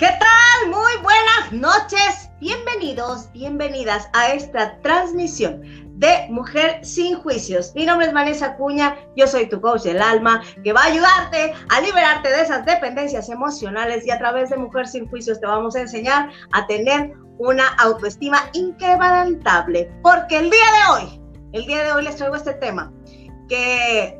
¿Qué tal? Muy buenas noches. Bienvenidos, bienvenidas a esta transmisión de Mujer sin Juicios. Mi nombre es Vanessa Cuña, yo soy tu coach del alma, que va a ayudarte a liberarte de esas dependencias emocionales y a través de Mujer sin Juicios te vamos a enseñar a tener una autoestima inquebrantable. Porque el día de hoy, el día de hoy les traigo este tema que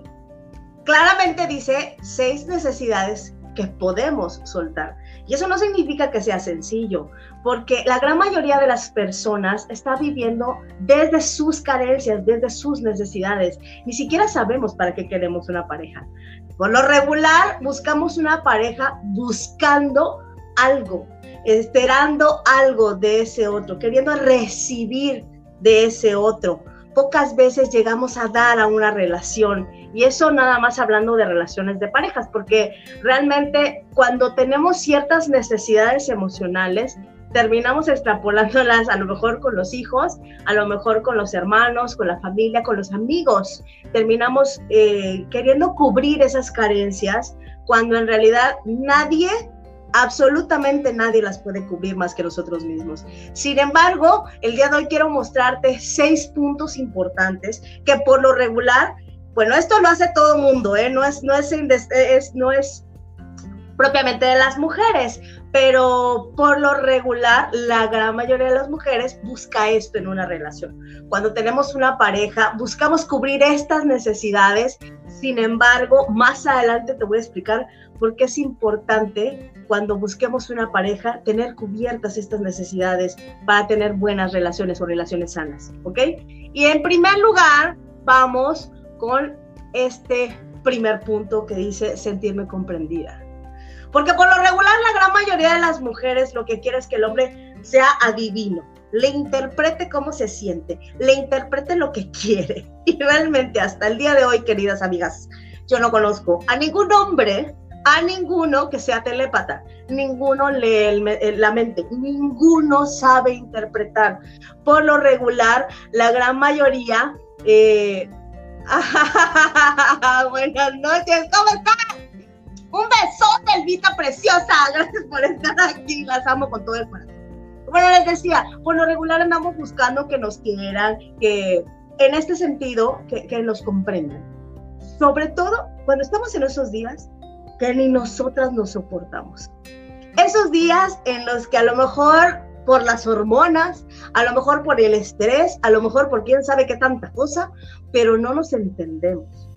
claramente dice seis necesidades que podemos soltar. Y eso no significa que sea sencillo, porque la gran mayoría de las personas está viviendo desde sus carencias, desde sus necesidades. Ni siquiera sabemos para qué queremos una pareja. Por lo regular, buscamos una pareja buscando algo, esperando algo de ese otro, queriendo recibir de ese otro. Pocas veces llegamos a dar a una relación y eso nada más hablando de relaciones de parejas, porque realmente cuando tenemos ciertas necesidades emocionales, terminamos extrapolándolas a lo mejor con los hijos, a lo mejor con los hermanos, con la familia, con los amigos. Terminamos eh, queriendo cubrir esas carencias cuando en realidad nadie, absolutamente nadie las puede cubrir más que nosotros mismos. Sin embargo, el día de hoy quiero mostrarte seis puntos importantes que por lo regular bueno, esto lo hace todo el mundo, ¿eh? no, es, no, es, no es propiamente de las mujeres, pero por lo regular la gran mayoría de las mujeres busca esto en una relación. Cuando tenemos una pareja, buscamos cubrir estas necesidades, sin embargo, más adelante te voy a explicar por qué es importante cuando busquemos una pareja tener cubiertas estas necesidades para tener buenas relaciones o relaciones sanas, ¿ok? Y en primer lugar, vamos con este primer punto que dice sentirme comprendida. Porque por lo regular la gran mayoría de las mujeres lo que quiere es que el hombre sea adivino, le interprete cómo se siente, le interprete lo que quiere. Y realmente hasta el día de hoy, queridas amigas, yo no conozco a ningún hombre, a ninguno que sea telépata, ninguno lee la mente, ninguno sabe interpretar. Por lo regular, la gran mayoría eh, Buenas noches, ¿cómo están? Un besote, Elvita preciosa. Gracias por estar aquí. Las amo con todo el corazón. Bueno, les decía, por lo regular andamos buscando que nos quieran, que en este sentido, que, que nos comprendan. Sobre todo cuando estamos en esos días que ni nosotras nos soportamos. Esos días en los que a lo mejor por las hormonas, a lo mejor por el estrés, a lo mejor por quién sabe qué tanta cosa, pero no nos entendemos.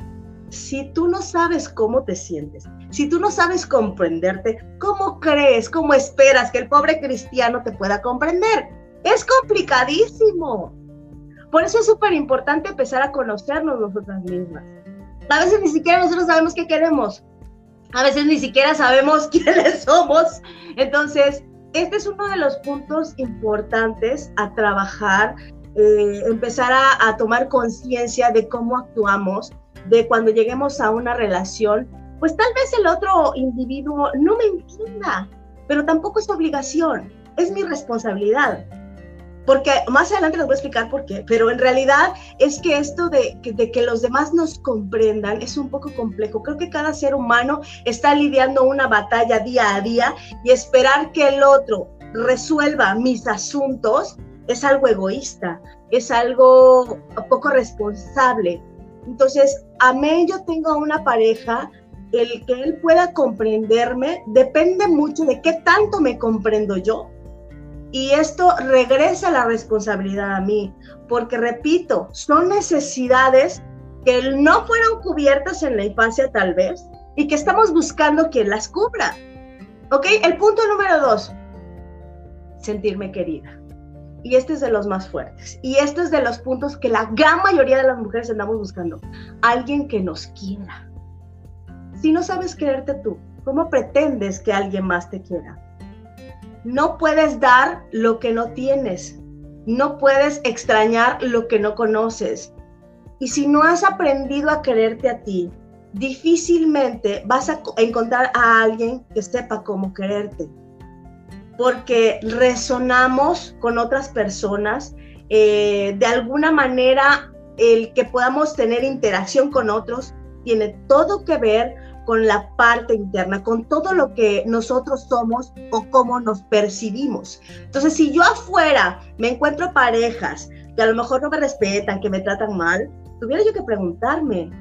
Si tú no sabes cómo te sientes, si tú no sabes comprenderte, ¿cómo crees, cómo esperas que el pobre cristiano te pueda comprender? Es complicadísimo. Por eso es súper importante empezar a conocernos nosotras mismas. A veces ni siquiera nosotros sabemos qué queremos. A veces ni siquiera sabemos quiénes somos. Entonces, este es uno de los puntos importantes a trabajar, eh, empezar a, tomar conciencia de cómo actuamos, de cuando lleguemos a una relación, pues tal vez el otro individuo no me entienda, pero tampoco es obligación, es mi responsabilidad porque más adelante les voy a explicar por qué, pero en realidad es que esto de, de, que los demás nos comprendan es un poco complejo. Creo que cada ser humano está lidiando una batalla día a día y esperar que el otro resuelva mis asuntos es algo egoísta, es algo poco responsable. Entonces, a mí yo tengo una pareja, el que él pueda comprenderme depende mucho de qué tanto me comprendo yo y esto regresa la responsabilidad a mí, porque repito, son necesidades que no fueron cubiertas en la infancia tal vez y que estamos buscando quien las cubra. ¿Ok? El punto número dos, sentirme querida. Y este es de los más fuertes. Y este es de los puntos que la gran mayoría de las mujeres andamos buscando. Alguien que nos quiera. Si no sabes quererte tú, ¿cómo pretendes que alguien más te quiera? No puedes dar lo que no tienes. No puedes extrañar lo que no conoces. Y si no has aprendido a quererte a ti, difícilmente vas a encontrar a alguien que sepa cómo quererte. Porque resonamos con otras personas. Eh, de alguna manera, el que podamos tener interacción con otros tiene todo que ver con la parte interna, con todo lo que nosotros somos o cómo nos percibimos. Entonces, si yo afuera me encuentro parejas que a lo mejor no me respetan, que me tratan mal, tuviera yo que preguntarme,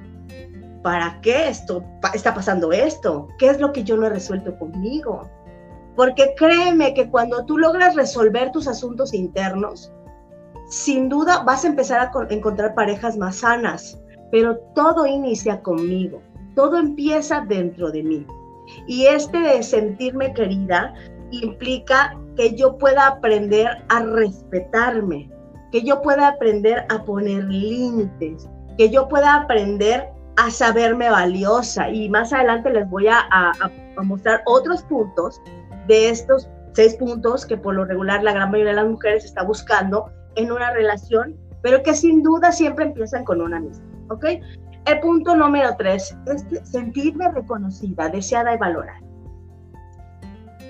¿para qué esto está pasando esto? ¿Qué es lo que yo no he resuelto conmigo? Porque créeme que cuando tú logras resolver tus asuntos internos, sin duda vas a empezar a encontrar parejas más sanas, pero todo inicia conmigo, todo empieza dentro de mí. Y este de sentirme querida implica que yo pueda aprender a respetarme, que yo pueda aprender a poner límites, que yo pueda aprender a saberme valiosa. Y más adelante les voy a, a mostrar otros puntos de estos seis puntos que por lo regular la gran mayoría de las mujeres está buscando en una relación, pero que sin duda siempre empiezan con una misma, ¿ok? El punto número tres es sentirme reconocida, deseada y valorada.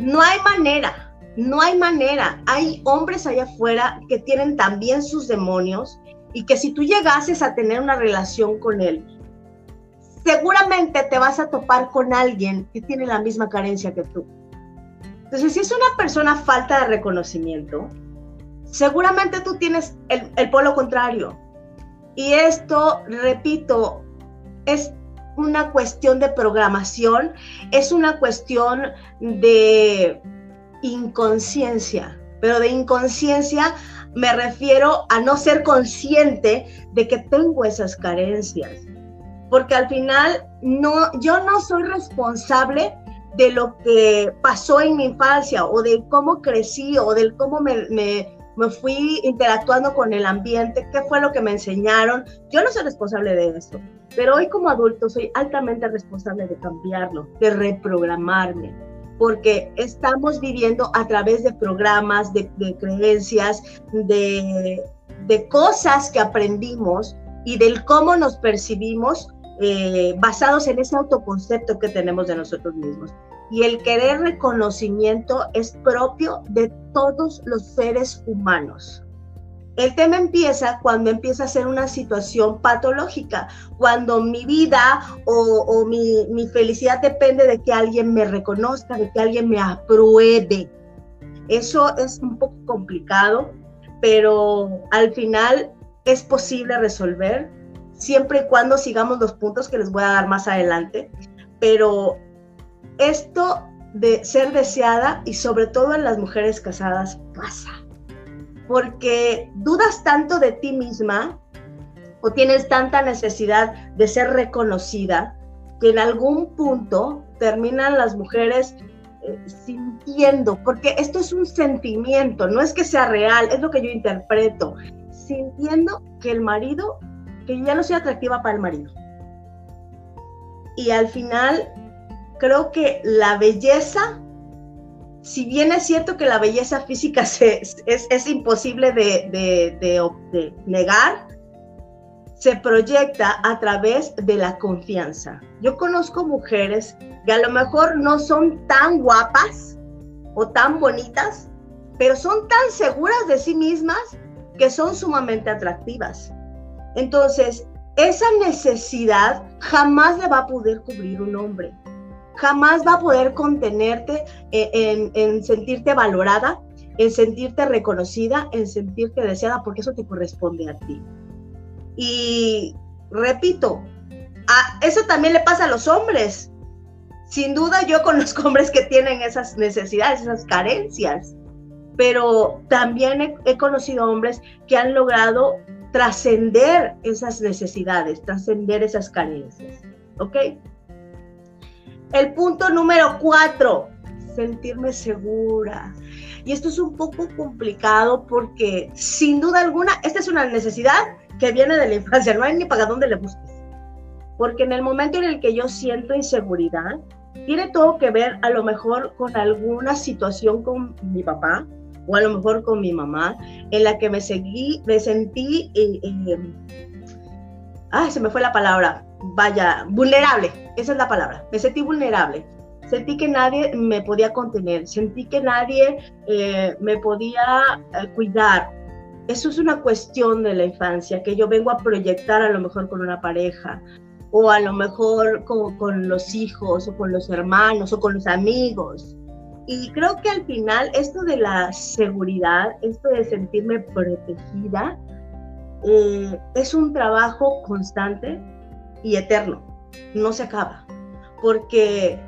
No hay manera, no hay manera. Hay hombres allá afuera que tienen también sus demonios y que si tú llegases a tener una relación con él, seguramente te vas a topar con alguien que tiene la misma carencia que tú. Entonces, si es una persona falta de reconocimiento, seguramente tú tienes el, polo contrario. Y esto, repito, es una cuestión de programación, es una cuestión de inconsciencia, pero de inconsciencia me refiero a no ser consciente de que tengo esas carencias, porque al final no, yo no soy responsable de lo que pasó en mi infancia o de cómo crecí o del cómo me, me, me, fui interactuando con el ambiente, qué fue lo que me enseñaron. Yo no soy responsable de eso, pero hoy como adulto soy altamente responsable de cambiarlo, de reprogramarme, porque estamos viviendo a través de programas, de, creencias, de, de cosas que aprendimos y del cómo nos percibimos eh, basados en ese autoconcepto que tenemos de nosotros mismos. Y el querer reconocimiento es propio de todos los seres humanos. El tema empieza cuando empieza a ser una situación patológica, cuando mi vida o, mi, mi, felicidad depende de que alguien me reconozca, de que alguien me apruebe. Eso es un poco complicado, pero al final es posible resolver siempre y cuando sigamos los puntos que les voy a dar más adelante. Pero esto de ser deseada y sobre todo en las mujeres casadas pasa. Porque dudas tanto de ti misma o tienes tanta necesidad de ser reconocida que en algún punto terminan las mujeres eh, sintiendo, porque esto es un sentimiento, no es que sea real, es lo que yo interpreto, sintiendo que el marido que ya no soy atractiva para el marido. Y al final, creo que la belleza, si bien es cierto que la belleza física es, es, imposible de, de negar, se proyecta a través de la confianza. Yo conozco mujeres que a lo mejor no son tan guapas o tan bonitas, pero son tan seguras de sí mismas que son sumamente atractivas. Entonces, esa necesidad jamás le va a poder cubrir un hombre. Jamás va a poder contenerte en, sentirte valorada, en sentirte reconocida, en sentirte deseada, porque eso te corresponde a ti. Y repito, eso también le pasa a los hombres. Sin duda yo conozco hombres que tienen esas necesidades, esas carencias, pero también he conocido hombres que han logrado trascender esas necesidades, trascender esas carencias. ¿Ok? El punto número cuatro, sentirme segura. Y esto es un poco complicado porque sin duda alguna, esta es una necesidad que viene de la infancia, no hay ni para dónde le busques. Porque en el momento en el que yo siento inseguridad, tiene todo que ver a lo mejor con alguna situación con mi papá, o a lo mejor con mi mamá, en la que me seguí, me sentí, eh, eh, ay, se me fue la palabra, vaya, vulnerable, esa es la palabra, me sentí vulnerable. Sentí que nadie me podía contener, sentí que nadie eh, me podía cuidar. Eso es una cuestión de la infancia que yo vengo a proyectar a lo mejor con una pareja. o a lo mejor con, con los hijos o con los hermanos o con los amigos. Y creo que al final esto de la seguridad, esto de sentirme protegida, eh, es un trabajo constante y eterno, no se acaba. Porque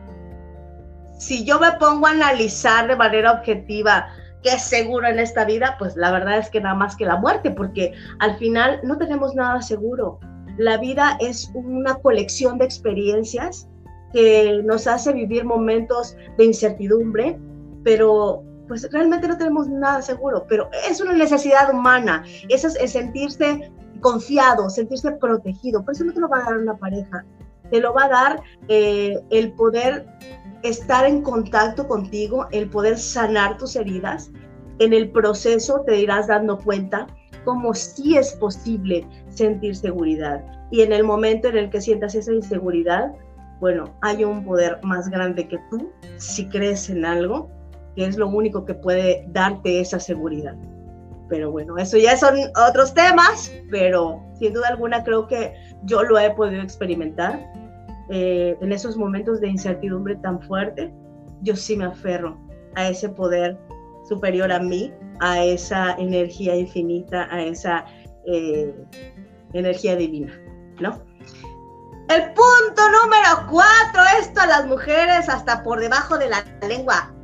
si yo me pongo a analizar de manera objetiva qué es seguro en esta vida, pues la verdad es que nada más que la muerte, porque al final no tenemos nada seguro. La vida es una colección de experiencias que nos hace vivir momentos de incertidumbre, pero pues realmente no tenemos nada seguro, pero es una necesidad humana, es, sentirse confiado, sentirse protegido, por eso no te lo va a dar una pareja, te lo va a dar eh, el poder estar en contacto contigo, el poder sanar tus heridas. En el proceso te irás dando cuenta cómo sí es posible sentir seguridad. Y en el momento en el que sientas esa inseguridad, bueno, hay un poder más grande que tú, si crees en algo, que es lo único que puede darte esa seguridad. Pero bueno, eso ya son otros temas, pero sin duda alguna creo que yo lo he podido experimentar. Eh, en esos momentos de incertidumbre tan fuerte, yo sí me aferro a ese poder superior a mí, a esa energía infinita, a esa eh, energía divina, ¿no? El punto número cuatro, esto a las mujeres hasta por debajo de la lengua,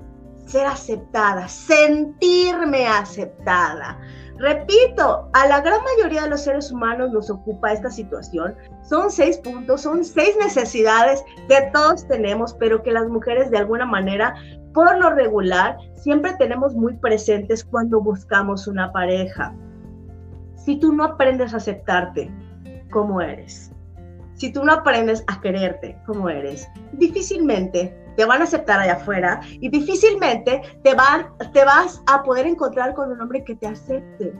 ser aceptada, sentirme aceptada. Repito, a la gran mayoría de los seres humanos nos ocupa esta situación. Son seis puntos, son seis necesidades que todos tenemos, pero que las mujeres de alguna manera, por lo regular, siempre tenemos muy presentes cuando buscamos una pareja. Si tú no aprendes a aceptarte como eres, si tú no aprendes a quererte como eres, difícilmente te van a aceptar allá afuera y difícilmente te, van, te vas a poder encontrar con un hombre que te acepte.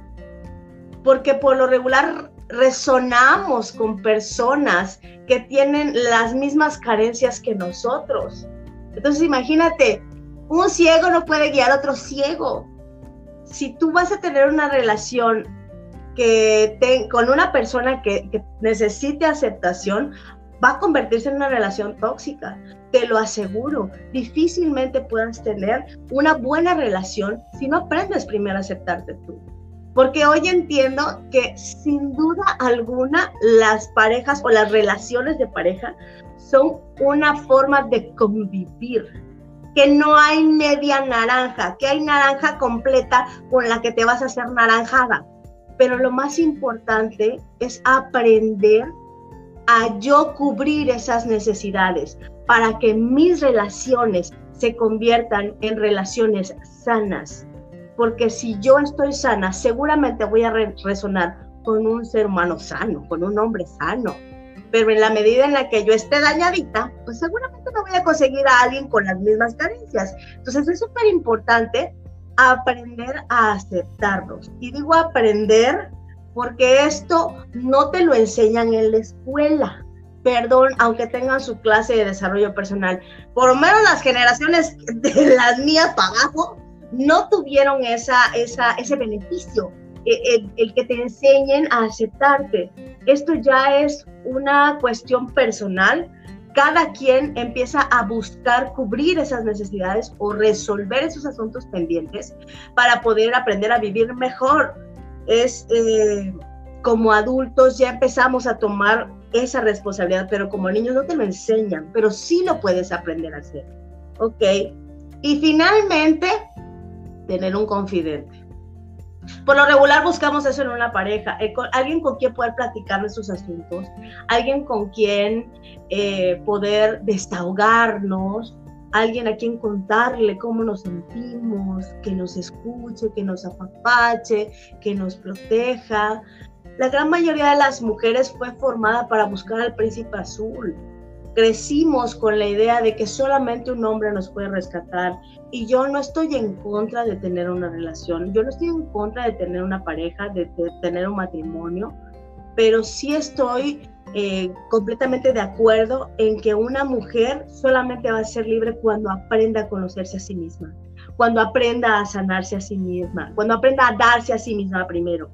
Porque por lo regular resonamos con personas que tienen las mismas carencias que nosotros. Entonces imagínate, un ciego no puede guiar a otro ciego. Si tú vas a tener una relación que con una persona que, necesite aceptación, va a convertirse en una relación tóxica. Te lo aseguro. Difícilmente puedas tener una buena relación si no aprendes primero a aceptarte tú. Porque hoy entiendo que sin duda alguna las parejas o las relaciones de pareja son una forma de convivir, que no hay media naranja, que hay naranja completa con la que te vas a hacer naranjada pero lo más importante es aprender a yo cubrir esas necesidades para que mis relaciones se conviertan en relaciones sanas. Porque si yo estoy sana, seguramente voy a resonar con un ser humano sano, con un hombre sano. Pero en la medida en la que yo esté dañadita, pues seguramente no voy a conseguir a alguien con las mismas carencias. Entonces es súper importante aprender a aceptarlos. Y digo aprender porque esto no te lo enseñan en la escuela. Perdón, aunque tengan su clase de desarrollo personal. Por lo menos las generaciones de las mías para abajo no tuvieron esa, esa, ese beneficio, e, el, el que te enseñen a aceptarte. Esto ya es una cuestión personal cada quien empieza a buscar cubrir esas necesidades o resolver esos asuntos pendientes para poder aprender a vivir mejor. Es eh, como adultos ya empezamos a tomar esa responsabilidad, pero como niños no te lo enseñan, pero sí lo puedes aprender a hacer. ¿Ok? Y finalmente, tener un confidente. Por lo regular buscamos eso en una pareja, eh, alguien con quien poder platicar de sus asuntos, alguien con quien eh, poder desahogarnos, alguien a quien contarle cómo nos sentimos, que nos escuche, que nos apapache, que nos proteja. La gran mayoría de las mujeres fue formada para buscar al príncipe azul, crecimos con la idea de que solamente un hombre nos puede rescatar y yo no estoy en contra de tener una relación, yo no estoy en contra de tener una pareja, de, tener un matrimonio, pero sí estoy eh, completamente de acuerdo en que una mujer solamente va a ser libre cuando aprenda a conocerse a sí misma, cuando aprenda a sanarse a sí misma, cuando aprenda a darse a sí misma primero.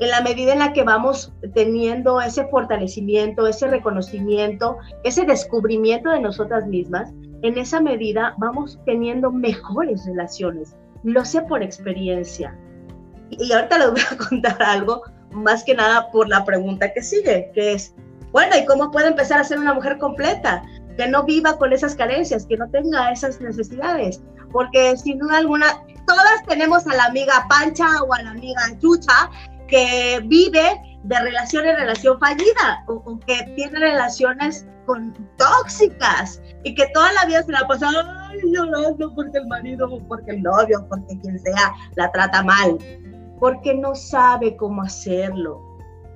En la medida en la que vamos teniendo ese fortalecimiento, ese reconocimiento, ese descubrimiento de nosotras mismas, en esa medida vamos teniendo mejores relaciones. Lo sé por experiencia. Y ahorita les voy a contar algo, más que nada por la pregunta que sigue, que es, bueno, ¿y cómo puede empezar a ser una mujer completa? Que no viva con esas carencias, que no tenga esas necesidades. Porque sin duda alguna, todas tenemos a la amiga Pancha o a la amiga Chucha que vive de relación en relación fallida o, que tiene relaciones con tóxicas y que toda la vida se la pasa llorando porque el marido porque el novio porque quien sea la trata mal, porque no sabe cómo hacerlo.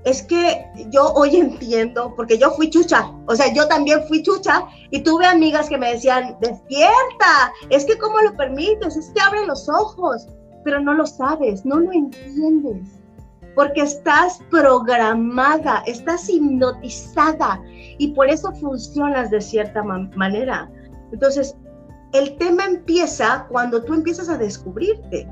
Es que yo hoy entiendo, porque yo fui chucha, o sea, yo también fui chucha y tuve amigas que me decían, despierta, es que cómo lo permites, es que abre los ojos, pero no lo sabes, no lo entiendes porque estás programada, estás hipnotizada y por eso funcionas de cierta manera. Entonces, el tema empieza cuando tú empiezas a descubrirte.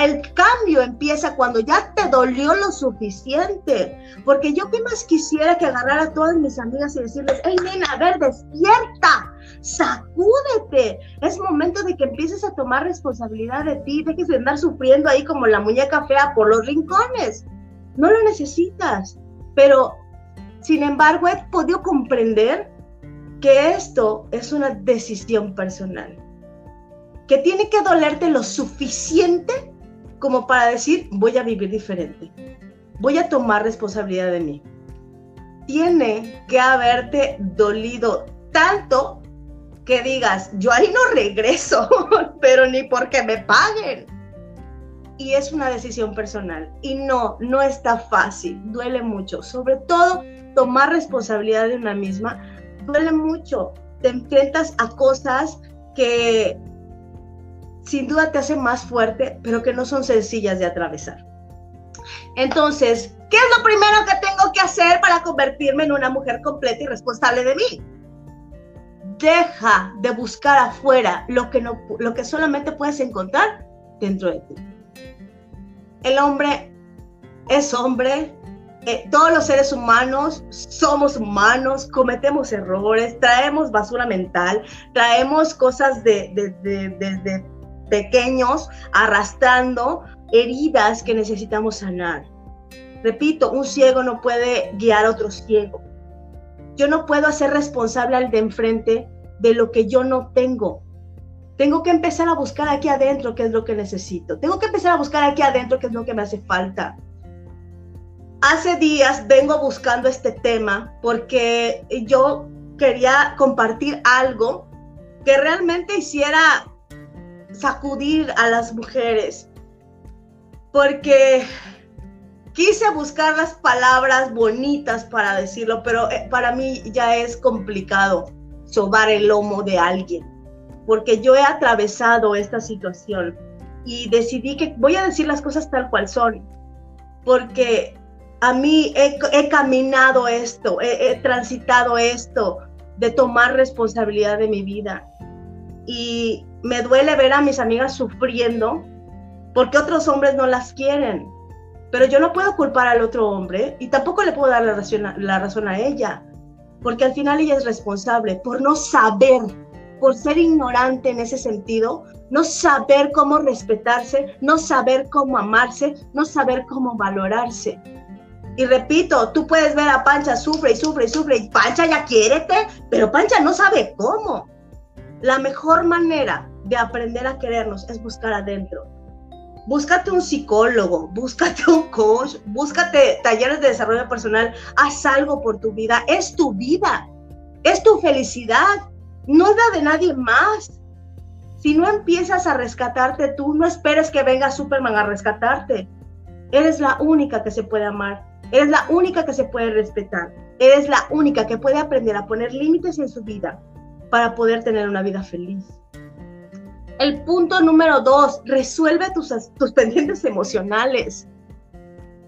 El cambio empieza cuando ya te dolió lo suficiente. Porque yo qué más quisiera que agarrar a todas mis amigas y decirles, hey nena, a ver, despierta, sacúdete. Es momento de que empieces a tomar responsabilidad de ti, dejes de andar sufriendo ahí como la muñeca fea por los rincones. No lo necesitas. Pero, sin embargo, he podido comprender que esto es una decisión personal que tiene que dolerte lo suficiente como para decir, voy a vivir diferente, voy a tomar responsabilidad de mí. Tiene que haberte dolido tanto que digas, yo ahí no regreso, pero ni porque me paguen. Y es una decisión personal. Y no, no está fácil, duele mucho. Sobre todo, tomar responsabilidad de una misma, duele mucho. Te enfrentas a cosas que sin duda te hacen más fuerte, pero que no son sencillas de atravesar. Entonces, ¿qué es lo primero que tengo que hacer para convertirme en una mujer completa y responsable de mí? Deja de buscar afuera lo que, no, lo que solamente puedes encontrar dentro de ti. El hombre es hombre, eh, todos los seres humanos somos humanos, cometemos errores, traemos basura mental, traemos cosas de, de, de, pequeños arrastrando heridas que necesitamos sanar. Repito, un ciego no puede guiar a otro ciego. Yo no puedo hacer responsable al de enfrente de lo que yo no tengo. Tengo que empezar a buscar aquí adentro qué es lo que necesito. Tengo que empezar a buscar aquí adentro qué es lo que me hace falta. Hace días vengo buscando este tema porque yo quería compartir algo que realmente hiciera sacudir a las mujeres, porque quise buscar las palabras bonitas para decirlo, pero eh, para mí ya es complicado sobar el lomo de alguien, porque yo he atravesado esta situación y decidí que voy a decir las cosas tal cual son, porque a mí he, caminado esto, he transitado esto de tomar responsabilidad de mi vida. Y me duele ver a mis amigas sufriendo porque otros hombres no las quieren. Pero yo no puedo culpar al otro hombre y tampoco le puedo dar la razón, a, la razón a ella, porque al final ella es responsable por no saber, por ser ignorante en ese sentido, no saber cómo respetarse, no saber cómo amarse, no saber cómo valorarse. Y repito, tú puedes ver a Pancha sufre y sufre y sufre Pancha ya quiérete, pero Pancha no sabe cómo. La mejor manera de aprender a querernos es buscar adentro. Búscate un psicólogo, búscate un coach, búscate talleres de desarrollo personal, haz algo por tu vida, es tu vida, es tu felicidad, no es la de nadie más. Si no empiezas a rescatarte tú, no esperes que venga Superman a rescatarte. Eres la única que se puede amar, eres la única que se puede respetar, eres la única que puede aprender a poner límites en su vida para poder tener una vida feliz. El punto número dos, resuelve tus, tus pendientes emocionales.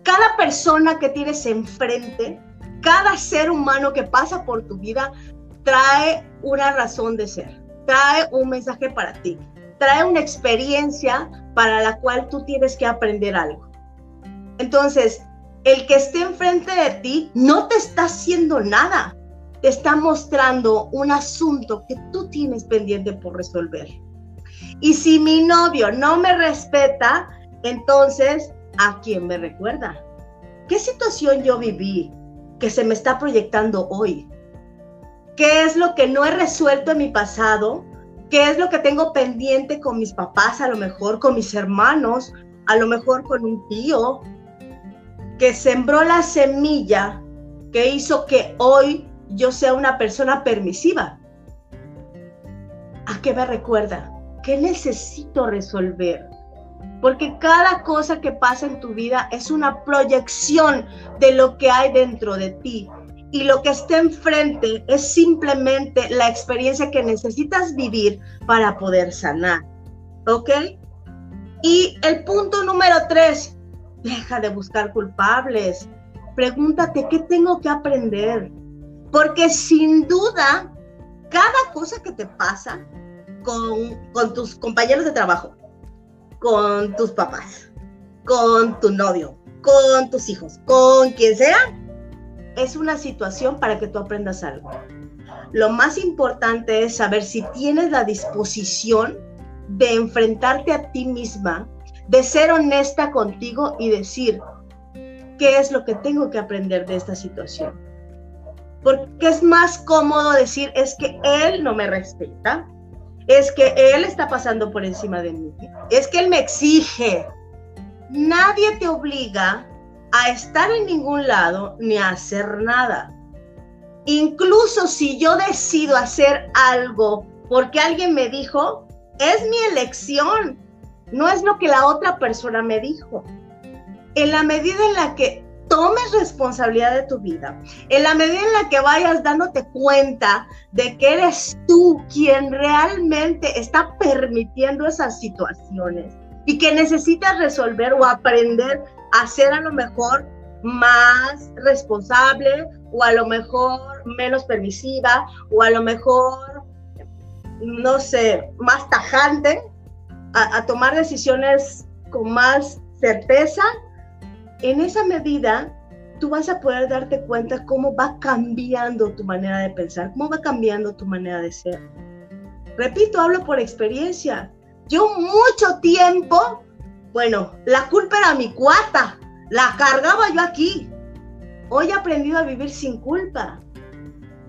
Cada persona que tienes enfrente, cada ser humano que pasa por tu vida, trae una razón de ser, trae un mensaje para ti, trae una experiencia para la cual tú tienes que aprender algo. Entonces, el que esté enfrente de ti no te está haciendo nada, te está mostrando un asunto que tú tienes pendiente por resolver. Y si mi novio no me respeta, entonces, ¿a quién me recuerda? ¿Qué situación yo viví que se me está proyectando hoy? ¿Qué es lo que no he resuelto en mi pasado? ¿Qué es lo que tengo pendiente con mis papás, a lo mejor con mis hermanos, a lo mejor con un tío, que sembró la semilla que hizo que hoy yo sea una persona permisiva? ¿A qué me recuerda? ¿Qué necesito resolver? Porque cada cosa que pasa en tu vida es una proyección de lo que hay dentro de ti. Y lo que está enfrente es simplemente la experiencia que necesitas vivir para poder sanar. ¿Ok? Y el punto número tres, deja de buscar culpables. Pregúntate qué tengo que aprender. Porque sin duda, cada cosa que te pasa con, tus compañeros de trabajo, con tus papás, con tu novio, con tus hijos, con quien sea, es una situación para que tú aprendas algo. Lo más importante es saber si tienes la disposición de enfrentarte a ti misma, de ser honesta contigo y decir, ¿qué es lo que tengo que aprender de esta situación? Porque es más cómodo decir, es que él no me respeta, es que él está pasando por encima de mí, es que él me exige. Nadie te obliga a estar en ningún lado ni a hacer nada. Incluso si yo decido hacer algo porque alguien me dijo, es mi elección, no es lo que la otra persona me dijo. En la medida en la que tomes responsabilidad de tu vida, en la medida en la que vayas dándote cuenta de que eres tú quien realmente está permitiendo esas situaciones y que necesitas resolver o aprender a ser a lo mejor más responsable o a lo mejor menos permisiva o a lo mejor, no sé, más tajante, a, a tomar decisiones con más certeza en esa medida, tú vas a poder darte cuenta cómo va cambiando tu manera de pensar, cómo va cambiando tu manera de ser. Repito, hablo por experiencia. Yo mucho tiempo, bueno, la culpa era mi cuata, la cargaba yo aquí. Hoy he aprendido a vivir sin culpa.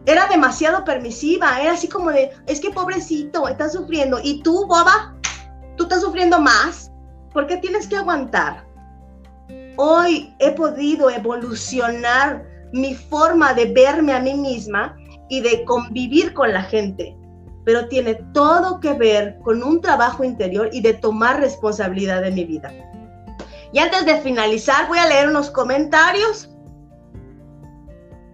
Era demasiado permisiva, era así como de, es que pobrecito, está sufriendo. Y tú, boba, tú estás sufriendo más. ¿Por qué tienes que aguantar? Hoy he podido evolucionar mi forma de verme a mí misma y de convivir con la gente. Pero tiene todo que ver con un trabajo interior y de tomar responsabilidad de mi vida. Y antes de finalizar, voy a leer unos comentarios.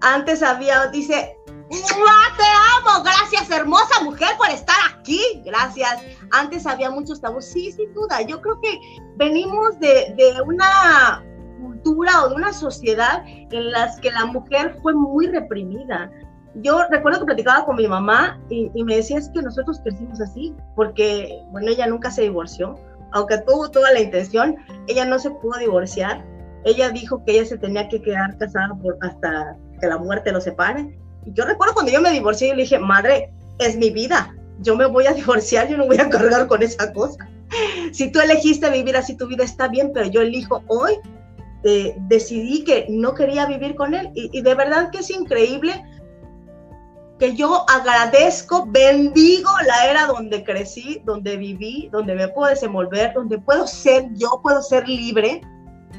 Antes había, dice, te amo! Gracias, hermosa mujer, por estar aquí. Gracias. Antes había muchos tabús. Sí, sin duda. Yo creo que venimos de, de una cultura o de una sociedad en las que la mujer fue muy reprimida. Yo recuerdo que platicaba con mi mamá y, me decía es que nosotros crecimos así, porque, bueno, ella nunca se divorció, aunque tuvo toda la intención, ella no se pudo divorciar. Ella dijo que ella se tenía que quedar casada por, hasta que la muerte lo separe. Y yo recuerdo cuando yo me divorcié, yo le dije, madre, es mi vida, yo me voy a divorciar, yo no voy a cargar con esa cosa. Si tú elegiste vivir así tu vida está bien, pero yo elijo hoy decidí que no quería vivir con él. Y, de verdad que es increíble que yo agradezco, bendigo la era donde crecí, donde viví, donde me puedo desenvolver, donde puedo ser yo, puedo ser libre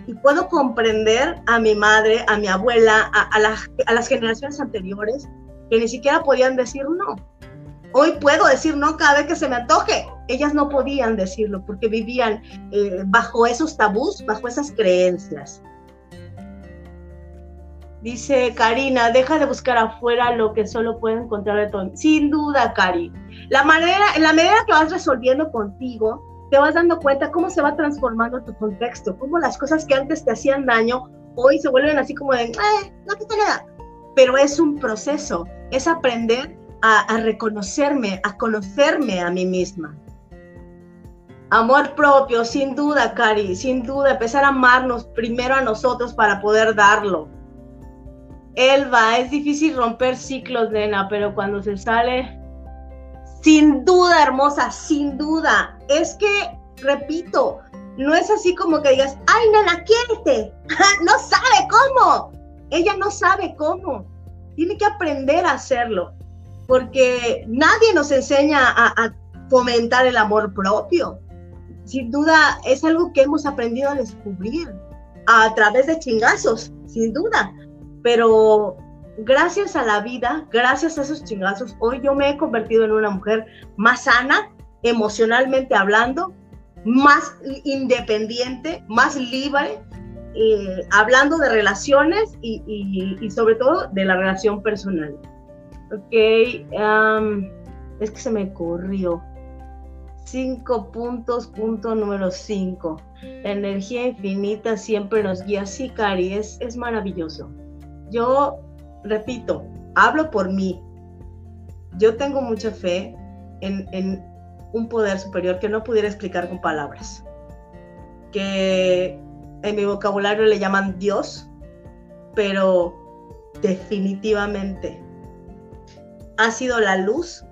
y puedo comprender a mi madre, a mi abuela, a, a las generaciones anteriores que ni siquiera podían decir no. Hoy puedo decir no cada vez que se me antoje. Ellas no podían decirlo porque vivían eh, bajo esos tabús, bajo esas creencias. Dice Karina, deja de buscar afuera lo que solo puedes encontrar de todo. Sin duda, Cari. La manera, en la medida que vas resolviendo contigo, te vas dando cuenta cómo se va transformando tu contexto, cómo las cosas que antes te hacían daño, hoy se vuelven así como de, eh, no te nada. Pero es un proceso, es aprender a, reconocerme, a conocerme a mí misma. Amor propio, sin duda, Cari, sin duda, empezar a amarnos primero a nosotros para poder darlo. Elba, es difícil romper ciclos, nena, pero cuando se sale, sin duda, hermosa, sin duda. Es que, repito, no es así como que digas, ay, nena, quiérete. no sabe cómo. Ella no sabe cómo. Tiene que aprender a hacerlo, porque nadie nos enseña a, a fomentar el amor propio. Sin duda, es algo que hemos aprendido a descubrir a través de chingazos, sin duda. Pero gracias a la vida, gracias a esos chingazos, hoy yo me he convertido en una mujer más sana, emocionalmente hablando, más independiente, más libre, eh, hablando de relaciones y, sobre todo de la relación personal. Ok, es que se me corrió. Cinco puntos, punto número cinco. La energía infinita siempre nos guía. Sí, Cari, es, es maravilloso. Yo repito, hablo por mí. Yo tengo mucha fe en, un poder superior que no pudiera explicar con palabras. Que en mi vocabulario le llaman Dios, pero definitivamente ha sido la luz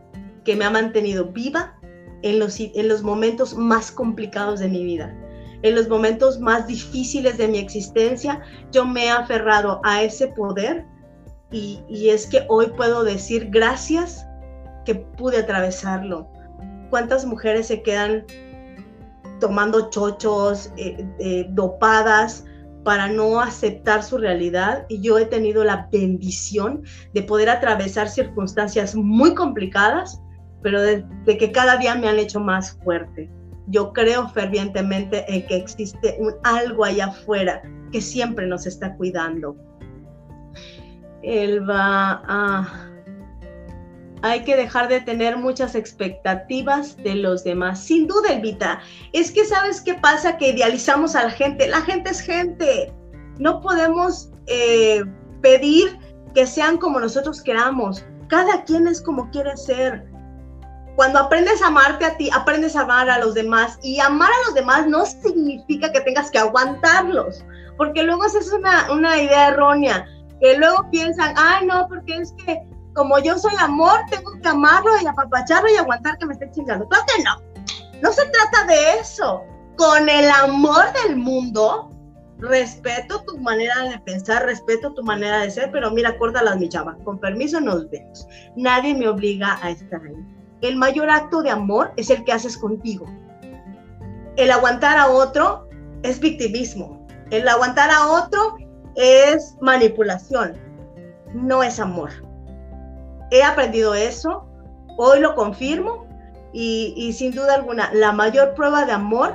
que me ha mantenido viva en los, en los momentos más complicados de mi vida. En los momentos más difíciles de mi existencia, yo me he aferrado a ese poder y, es que hoy puedo decir gracias que pude atravesarlo. ¿Cuántas mujeres se quedan tomando chochos, eh, eh, dopadas, para no aceptar su realidad y yo he tenido la bendición de poder atravesar circunstancias muy complicadas, pero de, que cada día me han hecho más fuerte. Yo creo fervientemente en que existe un algo allá afuera que siempre nos está cuidando, él va a... Hay que dejar de tener muchas expectativas de los demás. Sin duda, Elvita. Es que sabes qué pasa, que idealizamos a la gente. La gente es gente. No podemos eh, pedir que sean como nosotros queramos. Cada quien es como quiere ser. Cuando aprendes a amarte a ti, aprendes a amar a los demás. Y amar a los demás no significa que tengas que aguantarlos, porque luego esa es una, una idea erróea que luego piensan, ay, no, porque es que como yo soy amor, tengo que amarlo y apapacharlo y aguantar que me esté chingando. Claro que no. No se trata de eso. Con el amor del mundo, respeto tu manera de pensar, respeto tu manera de ser, pero mira, córtalas, mi chava. Con permiso nos vemos. Nadie me obliga a estar ahí. El mayor acto de amor es el que haces contigo. El aguantar a otro es victimismo. El aguantar a otro es manipulación, no es amor. He aprendido eso, hoy lo confirmo y, sin duda alguna, la mayor prueba de amor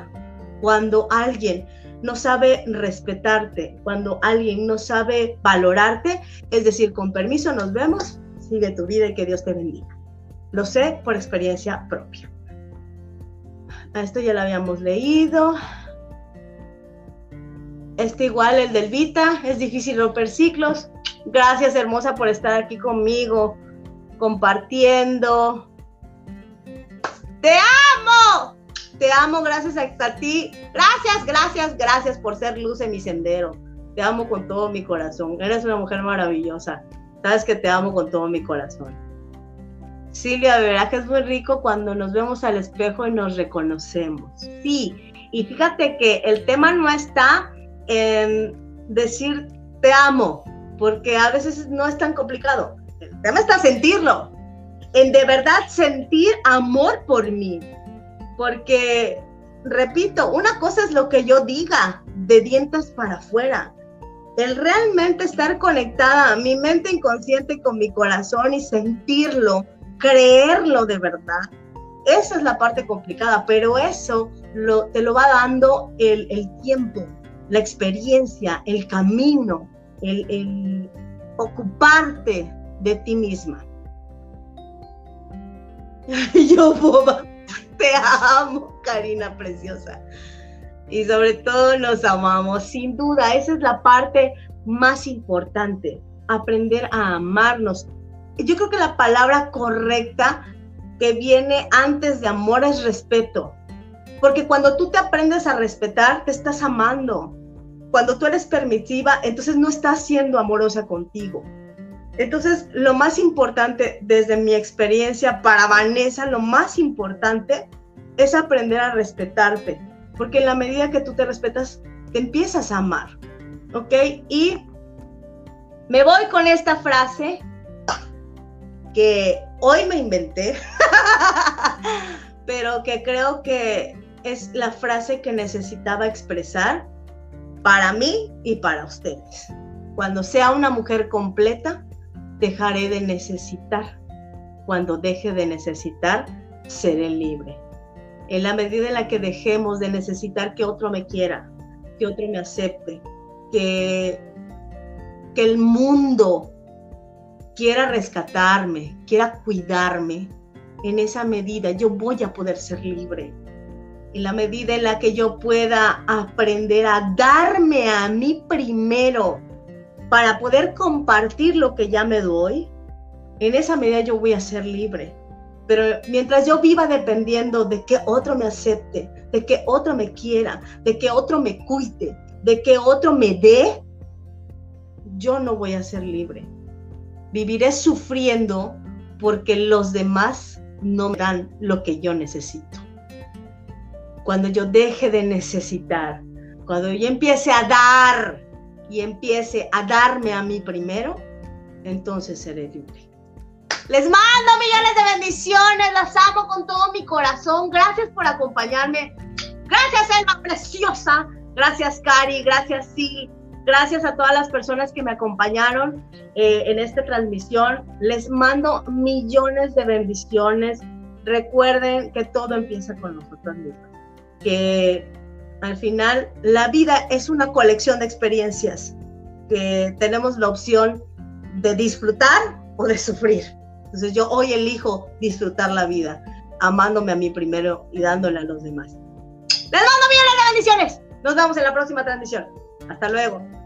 cuando alguien no sabe respetarte, cuando alguien no sabe valorarte, es decir, con permiso nos vemos, sigue tu vida y que Dios te bendiga. Lo sé por experiencia propia. Esto ya lo habíamos leído. Este igual, el del Vita, es difícil romper ciclos. Gracias, hermosa, por estar aquí conmigo, compartiendo. ¡Te amo! Te amo, gracias a, ti. Gracias, gracias, gracias por ser luz en mi sendero. Te amo con todo mi corazón. Eres una mujer maravillosa. Sabes que te amo con todo mi corazón. Silvia, de verdad que es muy rico cuando nos vemos al espejo y nos reconocemos. Sí, y fíjate que el tema no está en decir te amo, porque a veces no es tan complicado. El tema está sentirlo, en de verdad sentir amor por mí, porque, repito, una cosa es lo que yo diga de dientes para afuera, el realmente estar conectada a mi mente inconsciente con mi corazón y sentirlo, creerlo de verdad. Esa es la parte complicada, pero eso te lo va dando el, el tiempo, la experiencia, el camino, el, ocuparte de ti misma. Yo, boba, te amo, Karina preciosa. Y sobre todo nos amamos, sin duda, esa es la parte más importante, aprender a amarnos. Yo creo que la palabra correcta que viene antes de amor es respeto. Porque cuando tú te aprendes a respetar, te estás amando. Cuando tú eres permisiva, entonces no estás siendo amorosa contigo. Entonces, lo más importante desde mi experiencia para Vanessa, lo más importante es aprender a respetarte, porque en la medida que tú te respetas, te empiezas a amar. ¿Ok? Y me voy con esta frase que hoy me inventé, pero que creo que es la frase que necesitaba expresar para mí y para ustedes. Cuando sea una mujer completa, dejaré de necesitar. Cuando deje de necesitar, seré libre. En la medida en la que dejemos de necesitar que otro me quiera, que otro me acepte, que, que el mundo quiera rescatarme, quiera cuidarme, en esa medida yo voy a poder ser libre. En la medida en la que yo pueda aprender a darme a mí primero, para poder compartir lo que ya me doy, en esa medida yo voy a ser libre. Pero mientras yo viva dependiendo de que otro me acepte, de que otro me quiera, de que otro me cuide, de que otro me dé, yo no voy a ser libre. Viviré sufriendo porque los demás no me dan lo que yo necesito. Cuando yo deje de necesitar, cuando yo empiece a dar, y empiece a darme a mí primero, entonces seré libre. Les mando millones de bendiciones, las amo con todo mi corazón. Gracias por acompañarme. Gracias, Elma Preciosa. Gracias, Cari. Gracias, Sil. Gracias a todas las personas que me acompañaron eh, en esta transmisión. Les mando millones de bendiciones. Recuerden que todo empieza con nosotros mismos. Que al final, la vida es una colección de experiencias que tenemos la opción de disfrutar o de sufrir. Entonces yo hoy elijo disfrutar la vida, amándome a mí primero y dándole a los demás. Les mando millones de bendiciones. Nos vemos en la próxima transmisión. Hasta luego.